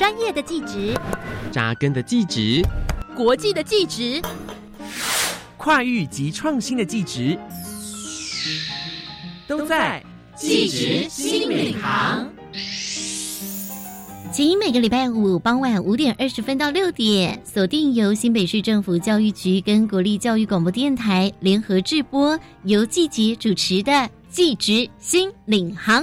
专业的技职，扎根的技职，国际的技职，跨域及创新的技职，都在记者新领航。请每个礼拜五傍晚五点二十分到六点，锁定由新北市政府教育局跟国立教育广播电台联合制播，由季杰主持的《记职新领航》。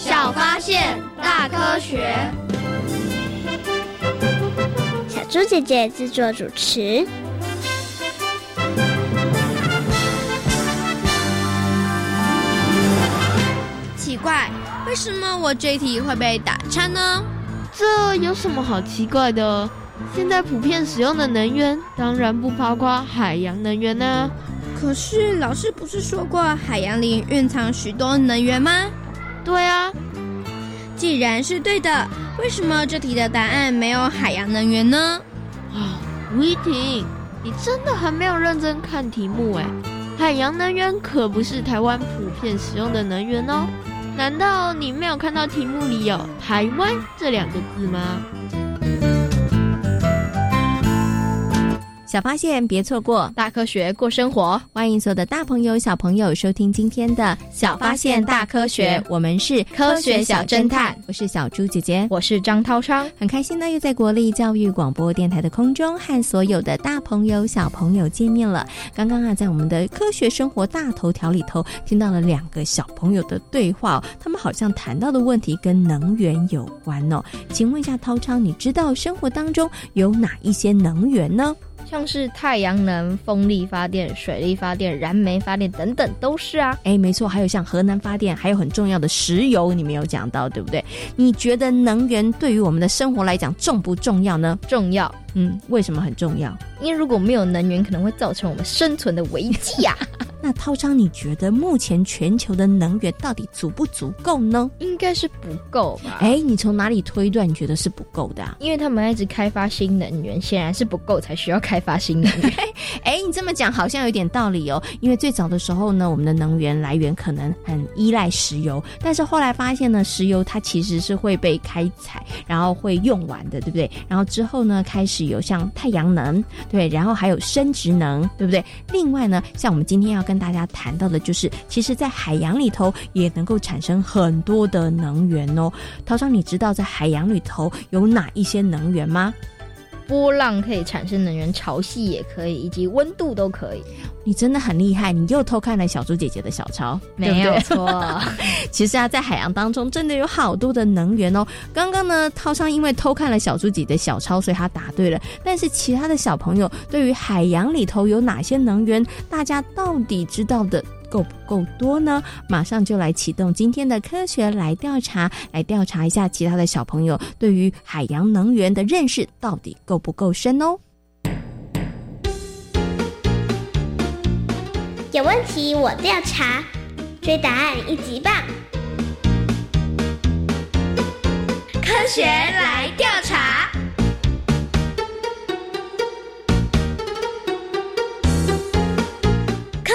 小发现，大科学。小猪姐姐制作主持。奇怪，为什么我这题会被打叉呢？这有什么好奇怪的？现在普遍使用的能源，当然不包括海洋能源呢。可是老师不是说过，海洋里蕴藏许多能源吗？对啊，既然是对的，为什么这题的答案没有海洋能源呢？啊，吴依婷，你真的很没有认真看题目哎！海洋能源可不是台湾普遍使用的能源哦。难道你没有看到题目里有“台湾”这两个字吗？小发现，别错过大科学过生活。欢迎所有的大朋友、小朋友收听今天的《小发现大科学》，我们是科学小侦探。我是小猪姐姐，我是张涛昌。很开心呢，又在国立教育广播电台的空中和所有的大朋友、小朋友见面了。刚刚啊，在我们的科学生活大头条里头，听到了两个小朋友的对话，他们好像谈到的问题跟能源有关哦。请问一下，涛昌，你知道生活当中有哪一些能源呢？像是太阳能、风力发电、水力发电、燃煤发电等等，都是啊。哎，没错，还有像核能发电，还有很重要的石油，你没有讲到，对不对？你觉得能源对于我们的生活来讲重不重要呢？重要。嗯，为什么很重要？因为如果没有能源，可能会造成我们生存的危机呀。那涛章，你觉得目前全球的能源到底足不足够呢？应该是不够吧？哎，你从哪里推断你觉得是不够的？啊因为他们一直开发新能源，显然是不够，才需要开发新能源。哎，你这么讲好像有点道理哦。因为最早的时候呢，我们的能源来源可能很依赖石油，但是后来发现呢，石油它其实是会被开采，然后会用完的，对不对？然后之后呢，开始有像太阳能，对，然后还有生殖能，对不对？另外呢，像我们今天要跟大家谈到的，就是其实，在海洋里头也能够产生很多的能源哦。陶商，你知道在海洋里头有哪一些能源吗？波浪可以产生能源，潮汐也可以，以及温度都可以。你真的很厉害，你又偷看了小猪姐姐的小抄，没有错。其实啊，在海洋当中真的有好多的能源哦。刚刚呢，涛商因为偷看了小猪姐的小抄，所以他答对了。但是其他的小朋友对于海洋里头有哪些能源，大家到底知道的够不够多呢？马上就来启动今天的科学来调查，来调查一下其他的小朋友对于海洋能源的认识到底够不够深哦。有问题我调查，追答案一级棒！科学来调查，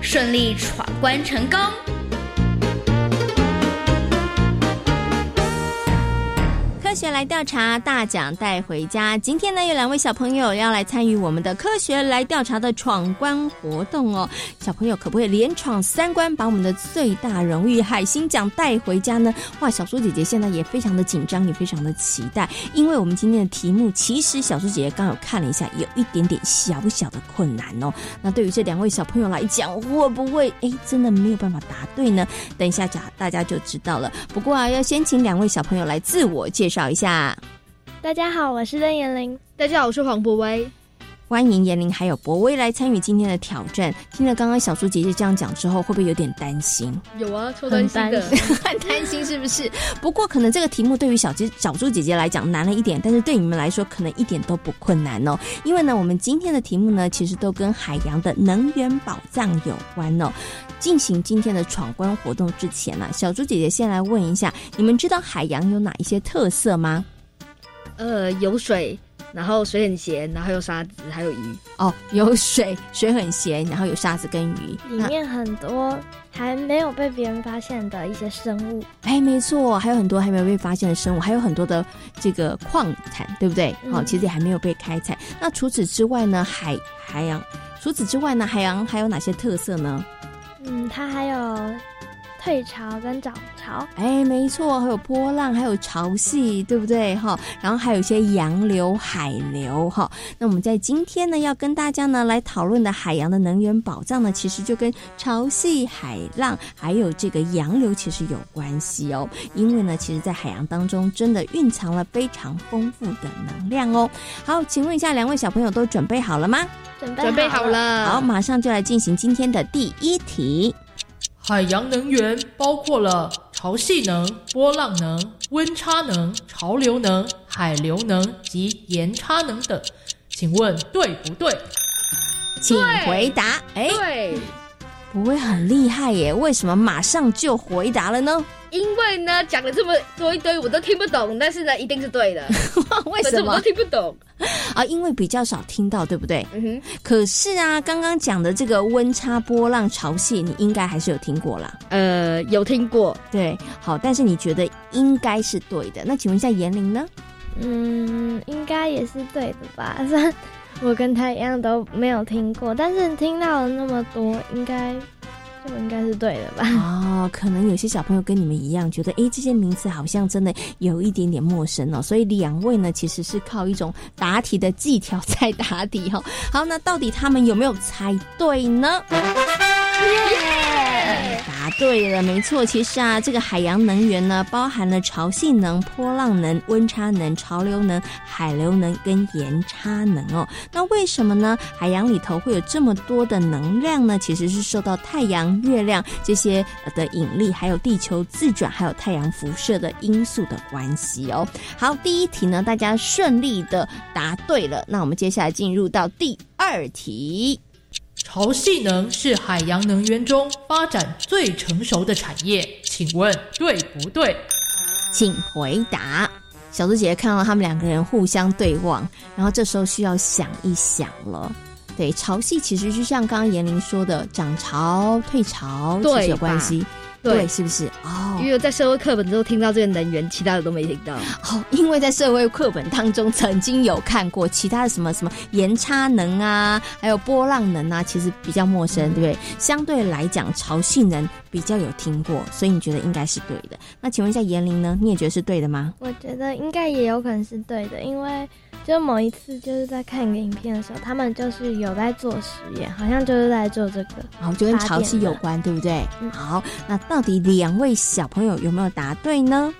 顺利闯关成功。科学来调查，大奖带回家。今天呢，有两位小朋友要来参与我们的科学来调查的闯关活动哦。小朋友可不可以连闯三关，把我们的最大荣誉海星奖带回家呢？哇，小猪姐姐现在也非常的紧张，也非常的期待，因为我们今天的题目，其实小猪姐姐刚有看了一下，有一点点小小的困难哦。那对于这两位小朋友来讲，会不会哎真的没有办法答对呢？等一下讲，大家就知道了。不过啊，要先请两位小朋友来自我介绍。找一下，大家好，我是任延玲。大家好，我是黄博威。欢迎延玲还有博威来参与今天的挑战。听了刚刚小猪姐姐这样讲之后，会不会有点担心？有啊，超担心的，很担心是不是？不过可能这个题目对于小姐小猪姐姐来讲难了一点，但是对你们来说可能一点都不困难哦。因为呢，我们今天的题目呢，其实都跟海洋的能源宝藏有关哦。进行今天的闯关活动之前呢，小猪姐姐先来问一下，你们知道海洋有哪一些特色吗？呃，有水，然后水很咸，然后有沙子，还有鱼。哦，有水，水很咸，然后有沙子跟鱼。里面很多还没有被别人发现的一些生物。哎，没错，还有很多还没有被发现的生物，还有很多的这个矿产，对不对？好，其实也还没有被开采。那除此之外呢？海海洋，除此之外呢？海洋还有哪些特色呢？嗯，它还有退潮跟涨潮，哎，没错，还有波浪，还有潮汐，对不对？哈，然后还有一些洋流、海流，哈。那我们在今天呢，要跟大家呢来讨论的海洋的能源宝藏呢，其实就跟潮汐、海浪还有这个洋流其实有关系哦。因为呢，其实，在海洋当中，真的蕴藏了非常丰富的能量哦。好，请问一下，两位小朋友都准备好了吗？准备好了，好，马上就来进行今天的第一题。海洋能源包括了潮汐能、波浪能、温差能、潮流能、海流能及盐差能等，请问对不对？请回答。哎，对，不会很厉害耶？为什么马上就回答了呢？因为呢，讲了这么多一堆，我都听不懂。但是呢，一定是对的。为什么我都听不懂啊？因为比较少听到，对不对？嗯哼。可是啊，刚刚讲的这个温差、波浪、潮汐，你应该还是有听过啦。呃，有听过。对，好。但是你觉得应该是对的？那请问一下严玲呢？嗯，应该也是对的吧？我跟他一样都没有听过，但是听到了那么多，应该。就应该是对的吧？哦，可能有些小朋友跟你们一样，觉得哎，这些名词好像真的有一点点陌生哦。所以两位呢，其实是靠一种答题的技巧在答题哦。好，那到底他们有没有猜对呢？答对了，没错。其实啊，这个海洋能源呢，包含了潮汐能、波浪能、温差能、潮流能、海流能跟盐差能哦。那为什么呢？海洋里头会有这么多的能量呢？其实是受到太阳、月亮这些的引力，还有地球自转，还有太阳辐射的因素的关系哦。好，第一题呢，大家顺利的答对了。那我们接下来进入到第二题。潮汐能是海洋能源中发展最成熟的产业，请问对不对？请回答。小猪姐姐看到他们两个人互相对望，然后这时候需要想一想了。对，潮汐其实就像刚刚严玲说的，涨潮、退潮其实有关系。对，是不是？哦，因为在社会课本中听到这个能源，其他的都没听到。哦，因为在社会课本当中曾经有看过其他的什么什么延差能啊，还有波浪能啊，其实比较陌生，对不对？相对来讲，潮汐能比较有听过，所以你觉得应该是对的。那请问一下严玲呢？你也觉得是对的吗？我觉得应该也有可能是对的，因为。就某一次，就是在看一个影片的时候，他们就是有在做实验，好像就是在做这个，然后就跟潮汐有关，对不对？好，那到底两位小朋友有没有答对呢？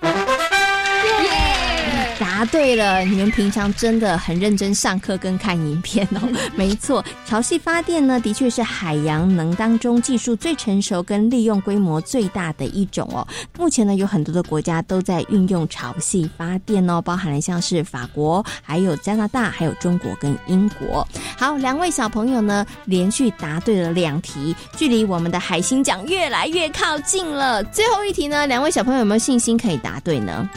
答对了，你们平常真的很认真上课跟看影片哦。没错，潮汐发电呢，的确是海洋能当中技术最成熟跟利用规模最大的一种哦。目前呢，有很多的国家都在运用潮汐发电哦，包含了像是法国、还有加拿大、还有中国跟英国。好，两位小朋友呢，连续答对了两题，距离我们的海星奖越来越靠近了。最后一题呢，两位小朋友有没有信心可以答对呢？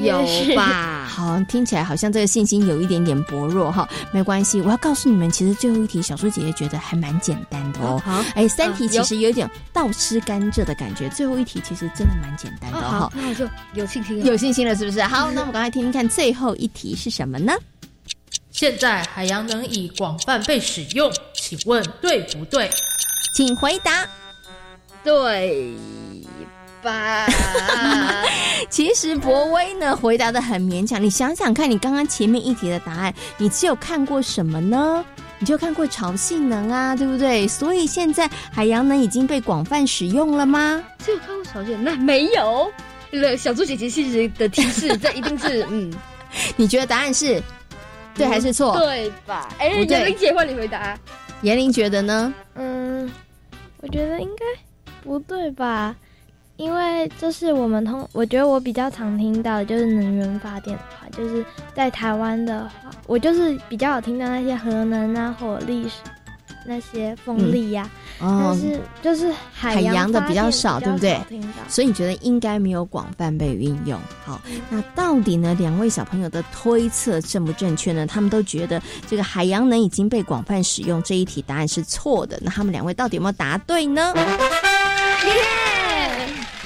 有吧？好，听起来好像这个信心有一点点薄弱哈。没关系，我要告诉你们，其实最后一题小猪姐姐觉得还蛮简单的哦。好，哎，三题其实有点倒吃甘蔗的感觉，最后一题其实真的蛮简单的哈。那我就有信心了，有信心了，是不是？好，那我们赶快听听看最后一题是什么呢？现在海洋能已广泛被使用，请问对不对？请回答。对。吧，其实博威呢回答的很勉强。你想想看，你刚刚前面一题的答案，你只有看过什么呢？你就看过潮汐能啊，对不对？所以现在海洋能已经被广泛使用了吗？只有看过潮汐能，没有。小猪姐姐其实的提示，这一定是 嗯。你觉得答案是对还是错？对吧？哎，严玲姐换你回答。严玲觉得呢？嗯，我觉得应该不对吧。因为这是我们通，我觉得我比较常听到的就是能源发电的话，就是在台湾的话，我就是比较有听到那些核能啊、火力、那些风力呀，但是就是海洋的比较少，对不对？所以你觉得应该没有广泛被运用。好，那到底呢？两位小朋友的推测正不正确呢？他们都觉得这个海洋能已经被广泛使用，这一题答案是错的。那他们两位到底有没有答对呢？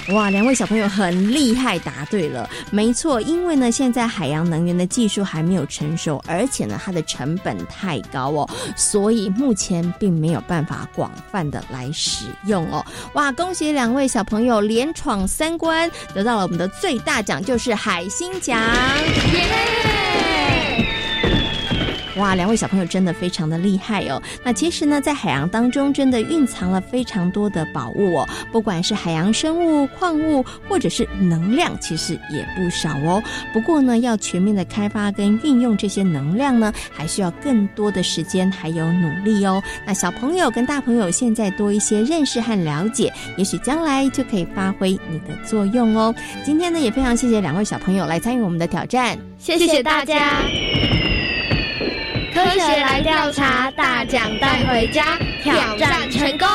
哇，两位小朋友很厉害，答对了，没错，因为呢，现在海洋能源的技术还没有成熟，而且呢，它的成本太高哦，所以目前并没有办法广泛的来使用哦。哇，恭喜两位小朋友连闯三关，得到了我们的最大奖，就是海星奖。哇，两位小朋友真的非常的厉害哦！那其实呢，在海洋当中真的蕴藏了非常多的宝物哦，不管是海洋生物、矿物，或者是能量，其实也不少哦。不过呢，要全面的开发跟运用这些能量呢，还需要更多的时间还有努力哦。那小朋友跟大朋友现在多一些认识和了解，也许将来就可以发挥你的作用哦。今天呢，也非常谢谢两位小朋友来参与我们的挑战，谢谢大家。科学来调查，大奖带回家，挑战成功。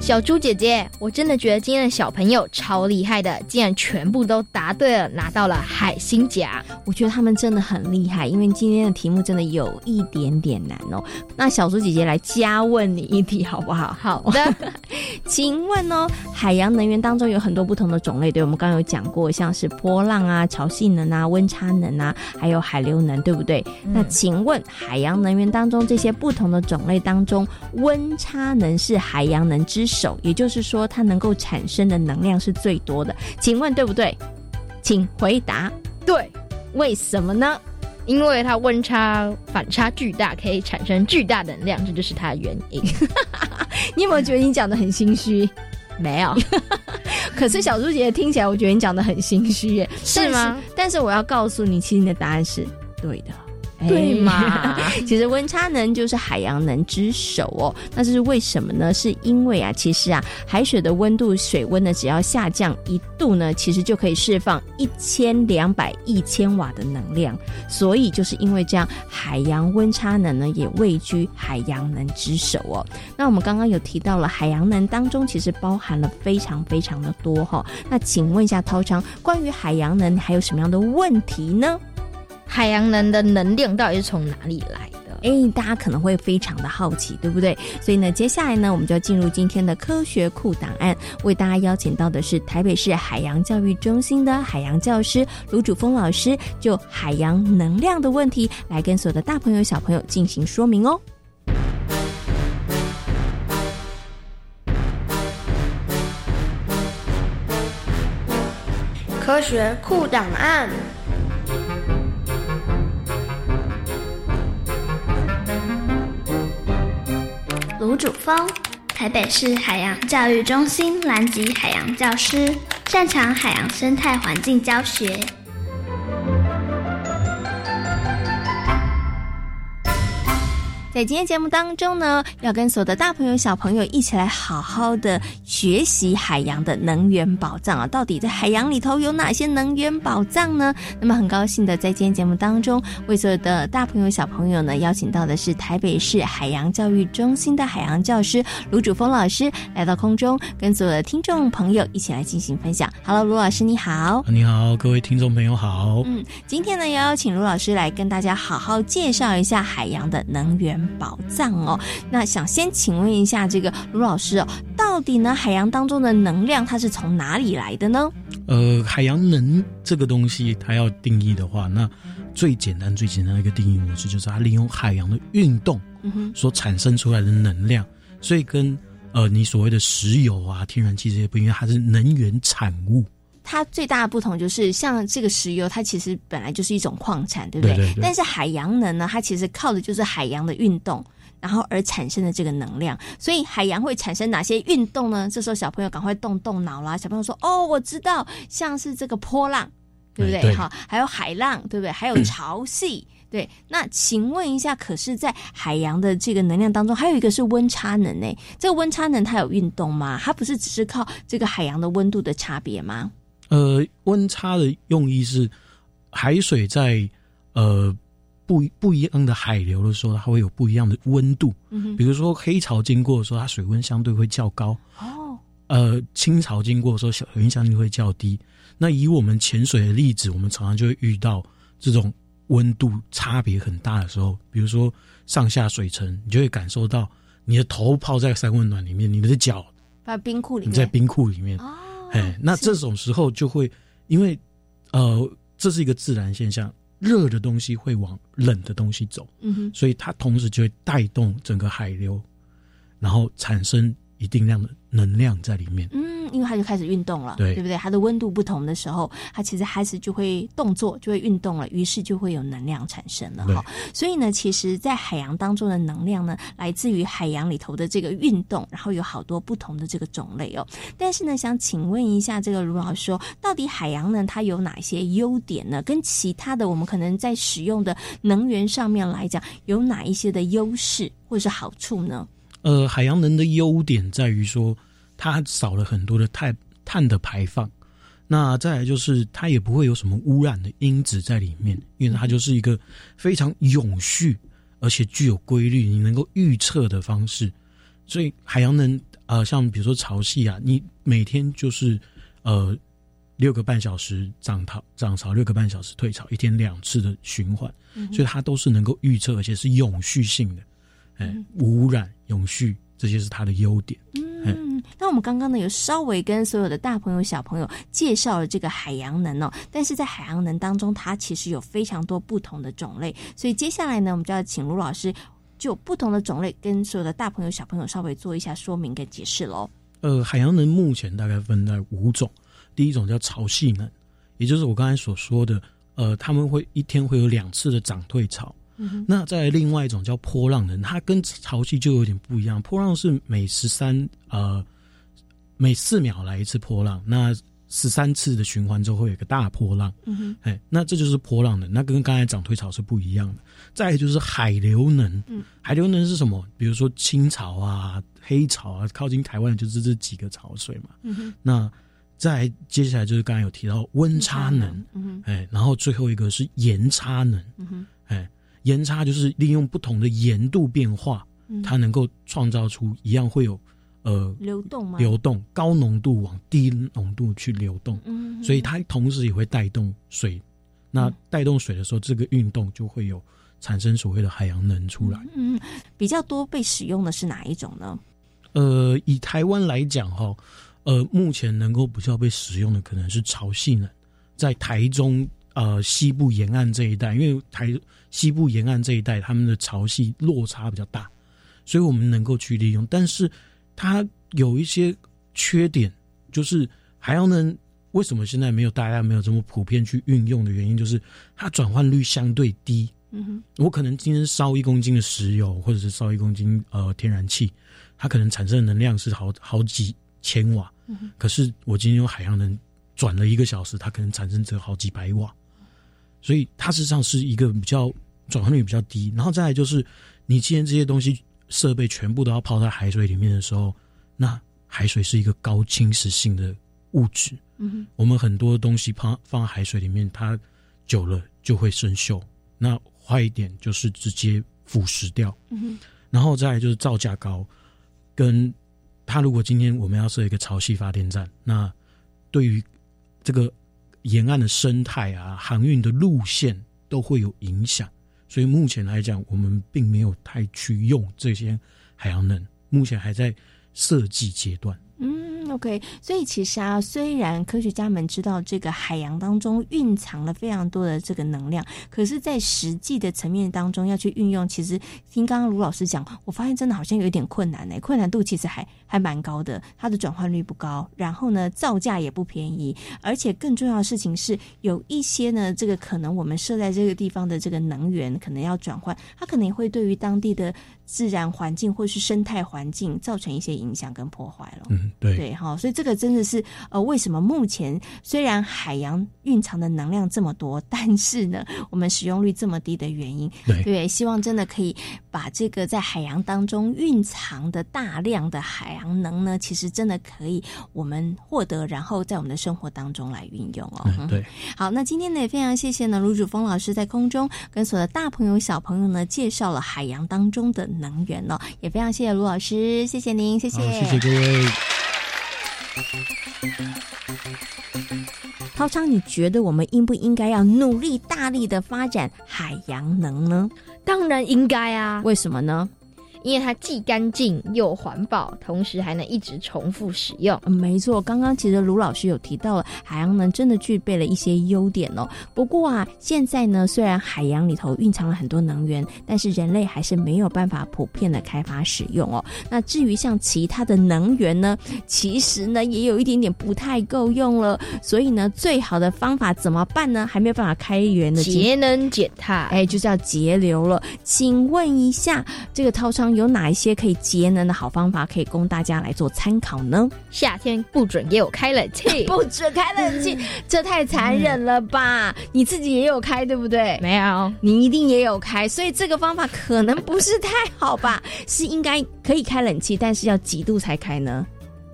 小猪姐姐，我真的觉得今天的小朋友超厉害的，竟然全部都答对了，拿到了海星奖。我觉得他们真的很厉害，因为今天的题目真的有一点点难哦。那小猪姐姐来加问你一题好不好？好的，请问哦，海洋能源当中有很多不同的种类，对我们刚刚有讲过，像是波浪啊、潮汐能啊、温差能啊，还有海流能，对不对？那请问海洋能源当中这些不同的种类当中，温差能是海洋能之首，也就是说它能够产生的能量是最多的，请问对不对？请回答对。为什么呢？因为它温差反差巨大，可以产生巨大能量，这就是它的原因。你有没有觉得你讲的很心虚？没有。可是小猪姐姐听起来，我觉得你讲的很心虚耶，是吗？但是我要告诉你，其实你的答案是对的。对嘛？其实温差能就是海洋能之首哦。那这是为什么呢？是因为啊，其实啊，海水的温度、水温呢，只要下降一度呢，其实就可以释放一千两百亿千瓦的能量。所以就是因为这样，海洋温差能呢也位居海洋能之首哦。那我们刚刚有提到了海洋能当中，其实包含了非常非常的多哈。那请问一下涛昌，关于海洋能还有什么样的问题呢？海洋能的能量到底是从哪里来的？哎，大家可能会非常的好奇，对不对？所以呢，接下来呢，我们就要进入今天的科学库档案，为大家邀请到的是台北市海洋教育中心的海洋教师卢主峰老师，就海洋能量的问题来跟所有的大朋友小朋友进行说明哦。科学库档案。卢主峰，台北市海洋教育中心蓝极海洋教师，擅长海洋生态环境教学。在今天节目当中呢，要跟所有的大朋友、小朋友一起来好好的学习海洋的能源宝藏啊！到底在海洋里头有哪些能源宝藏呢？那么很高兴的在今天节目当中，为所有的大朋友、小朋友呢，邀请到的是台北市海洋教育中心的海洋教师卢主峰老师来到空中，跟所有的听众朋友一起来进行分享。Hello，卢老师你好，你好，各位听众朋友好。嗯，今天呢，要邀请卢老师来跟大家好好介绍一下海洋的能源。宝藏哦，那想先请问一下这个卢老师哦，到底呢海洋当中的能量它是从哪里来的呢？呃，海洋能这个东西，它要定义的话，那最简单最简单的一个定义模式就是它利用海洋的运动所产生出来的能量，所以跟呃你所谓的石油啊、天然气这些不一样，它是能源产物。它最大的不同就是，像这个石油，它其实本来就是一种矿产，对不对？对但是海洋能呢，它其实靠的就是海洋的运动，然后而产生的这个能量。所以海洋会产生哪些运动呢？这时候小朋友赶快动动脑啦！小朋友说：“哦，我知道，像是这个波浪，对不对？哈，还有海浪，对不对？还有潮汐，对。那请问一下，可是，在海洋的这个能量当中，还有一个是温差能诶。这个温差能它有运动吗？它不是只是靠这个海洋的温度的差别吗？”呃，温差的用意是，海水在呃不不一样的海流的时候，它会有不一样的温度。嗯，比如说黑潮经过的时候，它水温相对会较高。哦，呃，清潮经过的时候，水温相对会较低。那以我们潜水的例子，我们常常就会遇到这种温度差别很大的时候，比如说上下水层，你就会感受到你的头泡在三温暖里面，你的脚在冰库里面，你在冰库里面。哎，那这种时候就会，因为，呃，这是一个自然现象，热的东西会往冷的东西走，嗯哼，所以它同时就会带动整个海流，然后产生一定量的能量在里面。嗯，因为它就开始运动了，对对不对？它的温度不同的时候，它其实开始就会动作，就会运动了，于是就会有能量产生了哈。所以呢，其实，在海洋当中的能量呢，来自于海洋里头的这个运动，然后有好多不同的这个种类哦。但是呢，想请问一下，这个卢老师，到底海洋呢，它有哪些优点呢？跟其他的我们可能在使用的能源上面来讲，有哪一些的优势或者是好处呢？呃，海洋能的优点在于说，它少了很多的碳碳的排放，那再来就是它也不会有什么污染的因子在里面，因为它就是一个非常永续而且具有规律，你能够预测的方式。所以海洋能呃，像比如说潮汐啊，你每天就是呃六个半小时涨潮涨潮，六个半小时退潮，一天两次的循环，所以它都是能够预测，而且是永续性的。无污染、永续，这些是它的优点。嗯，那我们刚刚呢有稍微跟所有的大朋友、小朋友介绍了这个海洋能哦，但是在海洋能当中，它其实有非常多不同的种类，所以接下来呢，我们就要请卢老师就不同的种类跟所有的大朋友、小朋友稍微做一下说明跟解释喽。呃，海洋能目前大概分在五种，第一种叫潮汐能，也就是我刚才所说的，呃，他们会一天会有两次的涨退潮。那在另外一种叫波浪能，它跟潮汐就有点不一样。波浪是每十三呃每四秒来一次波浪，那十三次的循环之后会有一个大波浪，嗯哼，哎，那这就是波浪能，那跟刚才涨退潮是不一样的。再就是海流能，嗯，海流能是什么？比如说清潮啊、黑潮啊，靠近台湾就是这几个潮水嘛。嗯哼，那再接下来就是刚才有提到温差能，哎，然后最后一个是盐差能，哎，盐差就是利用不同的盐度变化，嗯它能够创造出一样会有呃流动吗？流动高浓度往低浓度去流动，嗯所以它同时也会带动水。那带动水的时候，这个运动就会有产生所谓的海洋能出来。嗯，比较多被使用的是哪一种呢？呃，以台湾来讲哈，呃，目前能够比较被使用的可能是潮汐能，在台中呃西部沿岸这一带，因为台西部沿岸这一带他们的潮汐落差比较大，所以我们能够去利用。但是它有一些缺点，就是海洋能为什么现在没有大家没有这么普遍去运用的原因，就是它转换率相对低。嗯哼，我可能今天烧一公斤的石油，或者是烧一公斤呃天然气，它可能产生的能量是好好几千瓦，嗯哼可是我今天用海洋能转了一个小时，它可能产生只有好几百瓦，所以它实际上是一个比较转换率比较低。然后再来就是，你既然这些东西设备全部都要泡在海水里面的时候，那海水是一个高侵蚀性的物质，嗯哼，我们很多东西放放在海水里面，它久了就会生锈。那坏一点就是直接腐蚀掉，嗯哼，然后再来就是造价高，跟它如果今天我们要设一个潮汐发电站，那对于这个沿岸的生态啊、航运的路线都会有影响。所以目前来讲，我们并没有太去用这些海洋能，目前还在设计阶段。嗯，OK，所以其实啊，虽然科学家们知道这个海洋当中蕴藏了非常多的这个能量，可是，在实际的层面当中要去运用，其实听刚刚卢老师讲，我发现真的好像有一点困难呢，困难度其实还还蛮高的，它的转换率不高，然后呢，造价也不便宜，而且更重要的事情是，有一些呢，这个可能我们设在这个地方的这个能源可能要转换，它可能会对于当地的自然环境或是生态环境造成一些影响跟破坏了。嗯，对对哈，所以这个真的是呃，为什么目前虽然海洋蕴藏的能量这么多，但是呢，我们使用率这么低的原因。对对，希望真的可以把这个在海洋当中蕴藏的大量的海洋能呢，其实真的可以我们获得，然后在我们的生活当中来运用哦。嗯，对。好，那今天呢也非常谢谢呢卢主峰老师在空中跟所有的大朋友小朋友呢介绍了海洋当中的能源哦，也非常谢谢卢老师，谢谢您，谢谢，谢谢各位。涛昌，你觉得我们应不应该要努力大力的发展海洋能呢？当然应该啊，为什么呢？因为它既干净又环保，同时还能一直重复使用。嗯没错，刚刚其实卢老师有提到了，海洋能真的具备了一些优点哦。不过啊，现在呢，虽然海洋里头蕴藏了很多能源，但是人类还是没有办法普遍的开发使用哦。那至于像其他的能源呢，其实呢也有一点点不太够用了。所以呢，最好的方法怎么办呢？还没有办法开源的节能减碳，哎，就是要节流了。请问一下，这个涛昌有哪一些可以节能的好方法，可以供大家来做参考呢？夏天不准给我开冷气，不准开冷气，这太残忍了吧？你自己也有开，对不对？没有，你一定也有开，所以这个方法可能不是太好吧？是应该可以开冷气，但是要几度才开呢？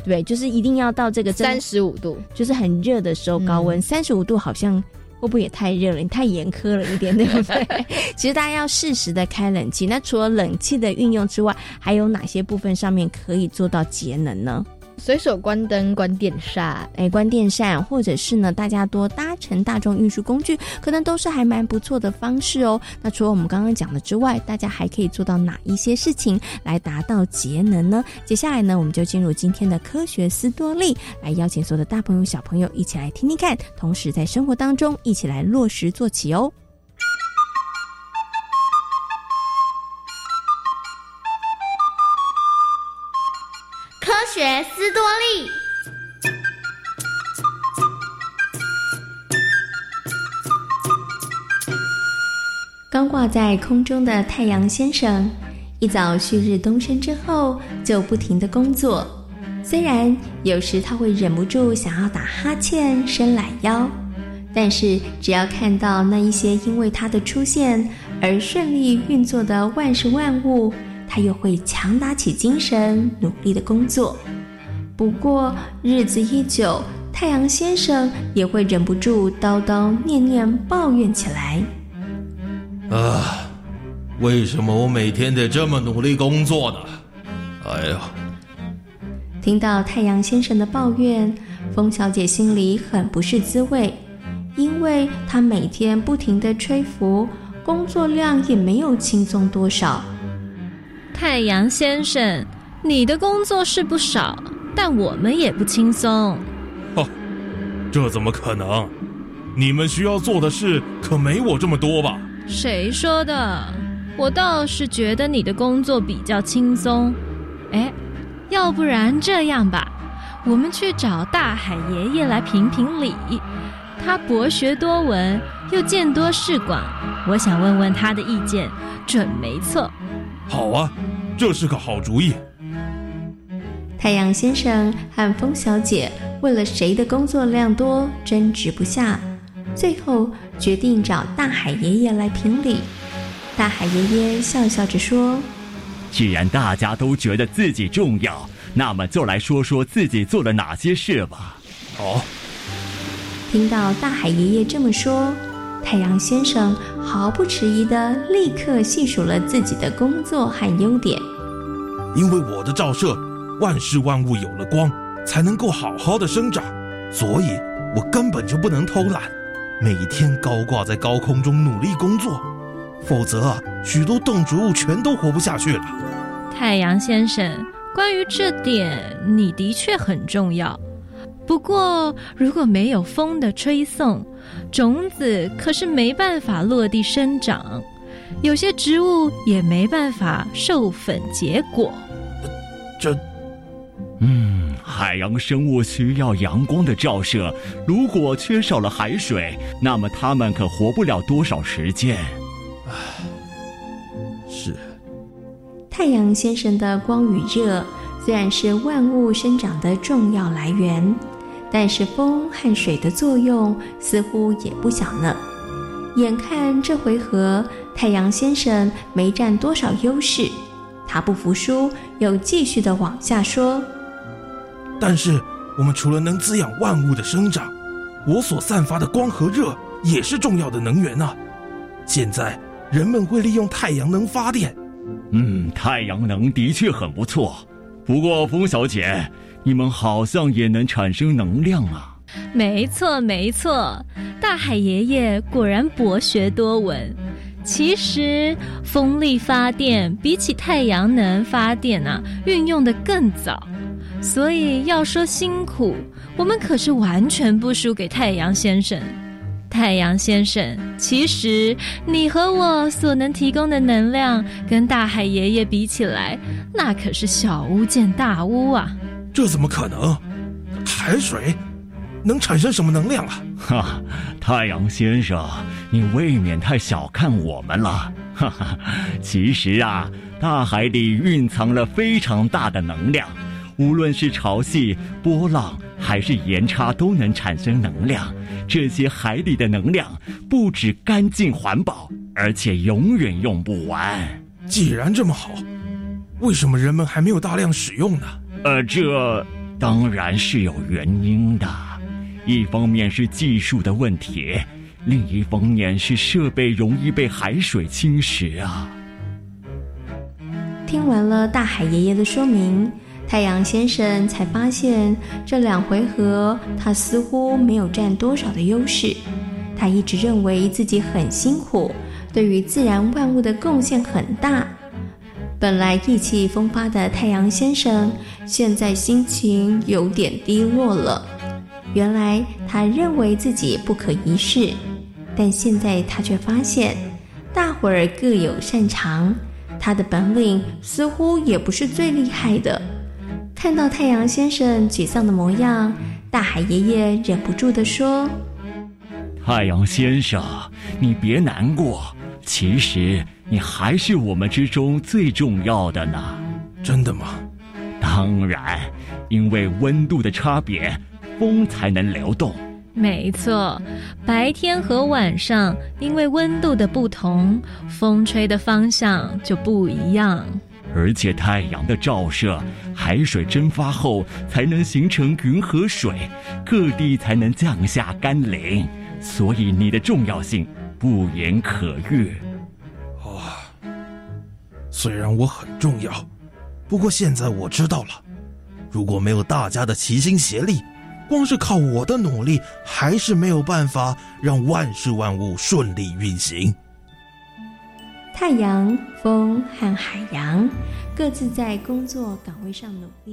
对，就是一定要到这个三十五度，就是很热的时候，高温三十五度好像。会不会也太热了？你太严苛了一点，对不对？其实大家要适时的开冷气。那除了冷气的运用之外，还有哪些部分上面可以做到节能呢？随手关灯、关电扇，哎，关电扇，或者是呢，大家多搭乘大众运输工具，可能都是还蛮不错的方式哦。那除了我们刚刚讲的之外，大家还可以做到哪一些事情来达到节能呢？接下来呢，我们就进入今天的科学斯多利，来邀请所有的大朋友、小朋友一起来听听看，同时在生活当中一起来落实做起哦。学斯多利。刚挂在空中的太阳先生，一早旭日东升之后，就不停的工作，虽然有时他会忍不住想要打哈欠、伸懒腰，但是只要看到那一些因为他的出现而顺利运作的万事万物，他又会强打起精神，努力的工作。不过日子一久，太阳先生也会忍不住叨叨念念抱怨起来。啊，为什么我每天得这么努力工作呢？哎呀！听到太阳先生的抱怨，风小姐心里很不是滋味，因为她每天不停的吹拂，工作量也没有轻松多少。太阳先生，你的工作是不少，但我们也不轻松。哦，这怎么可能？你们需要做的事可没我这么多吧？谁说的？我倒是觉得你的工作比较轻松。哎，要不然这样吧，我们去找大海爷爷来评评理。他博学多闻，又见多识广，我想问问他的意见，准没错。好啊，这是个好主意。太阳先生和风小姐为了谁的工作量多争执不下，最后决定找大海爷爷来评理。大海爷爷笑笑着说：“既然大家都觉得自己重要，那么就来说说自己做了哪些事吧。”好。听到大海爷爷这么说，太阳先生毫不迟疑的立刻细数了自己的工作和优点。因为我的照射，万事万物有了光，才能够好好的生长，所以我根本就不能偷懒，每天高挂在高空中努力工作。否则，许多动植物全都活不下去了。太阳先生，关于这点，你的确很重要。不过，如果没有风的吹送，种子可是没办法落地生长，有些植物也没办法授粉结果。这，嗯，海洋生物需要阳光的照射，如果缺少了海水，那么它们可活不了多少时间。唉，是。太阳先生的光与热虽然是万物生长的重要来源，但是风和水的作用似乎也不小呢。眼看这回合太阳先生没占多少优势，他不服输，又继续的往下说：“但是我们除了能滋养万物的生长，我所散发的光和热也是重要的能源啊！现在。”人们会利用太阳能发电。嗯，太阳能的确很不错。不过，风小姐，你们好像也能产生能量啊？没错，没错。大海爷爷果然博学多闻。其实，风力发电比起太阳能发电啊，运用的更早。所以要说辛苦，我们可是完全不输给太阳先生。太阳先生，其实你和我所能提供的能量，跟大海爷爷比起来，那可是小巫见大巫啊！这怎么可能？海水能产生什么能量啊？哈，太阳先生，你未免太小看我们了。哈哈，其实啊，大海里蕴藏了非常大的能量，无论是潮汐、波浪，还是盐差，都能产生能量。这些海里的能量不止干净环保，而且永远用不完。既然这么好，为什么人们还没有大量使用呢？呃，这当然是有原因的。一方面是技术的问题，另一方面是设备容易被海水侵蚀啊。听完了大海爷爷的说明。太阳先生才发现，这两回合他似乎没有占多少的优势。他一直认为自己很辛苦，对于自然万物的贡献很大。本来意气风发的太阳先生，现在心情有点低落了。原来他认为自己不可一世，但现在他却发现，大伙儿各有擅长，他的本领似乎也不是最厉害的。看到太阳先生沮丧的模样，大海爷爷忍不住的说：“太阳先生，你别难过，其实你还是我们之中最重要的呢。”真的吗？当然，因为温度的差别，风才能流动。没错，白天和晚上因为温度的不同，风吹的方向就不一样。而且太阳的照射，海水蒸发后才能形成云和水，各地才能降下甘霖。所以你的重要性不言可喻。虽然我很重要，不过现在我知道了，如果没有大家的齐心协力，光是靠我的努力，还是没有办法让万事万物顺利运行。太阳、风和海洋各自在工作岗位上努力。